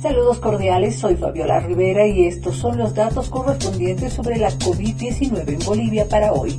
Saludos cordiales, soy Fabiola Rivera y estos son los datos correspondientes sobre la COVID-19 en Bolivia para hoy.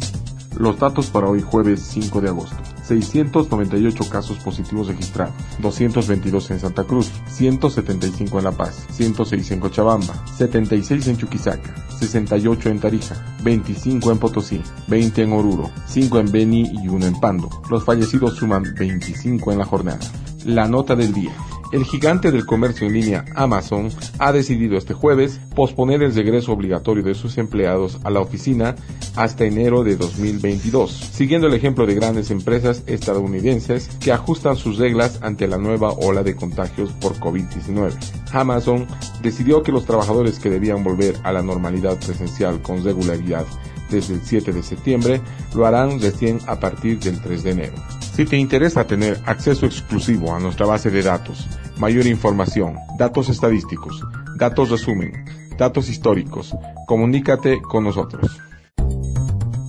Los datos para hoy jueves 5 de agosto. 698 casos positivos registrados, 222 en Santa Cruz, 175 en La Paz, 106 en Cochabamba, 76 en Chuquisaca, 68 en Tarija, 25 en Potosí, 20 en Oruro, 5 en Beni y 1 en Pando. Los fallecidos suman 25 en la jornada. La nota del día. El gigante del comercio en línea Amazon ha decidido este jueves posponer el regreso obligatorio de sus empleados a la oficina hasta enero de 2022, siguiendo el ejemplo de grandes empresas estadounidenses que ajustan sus reglas ante la nueva ola de contagios por COVID-19. Amazon decidió que los trabajadores que debían volver a la normalidad presencial con regularidad desde el 7 de septiembre lo harán recién a partir del 3 de enero. Si te interesa tener acceso exclusivo a nuestra base de datos, mayor información, datos estadísticos, datos resumen, datos históricos, comunícate con nosotros.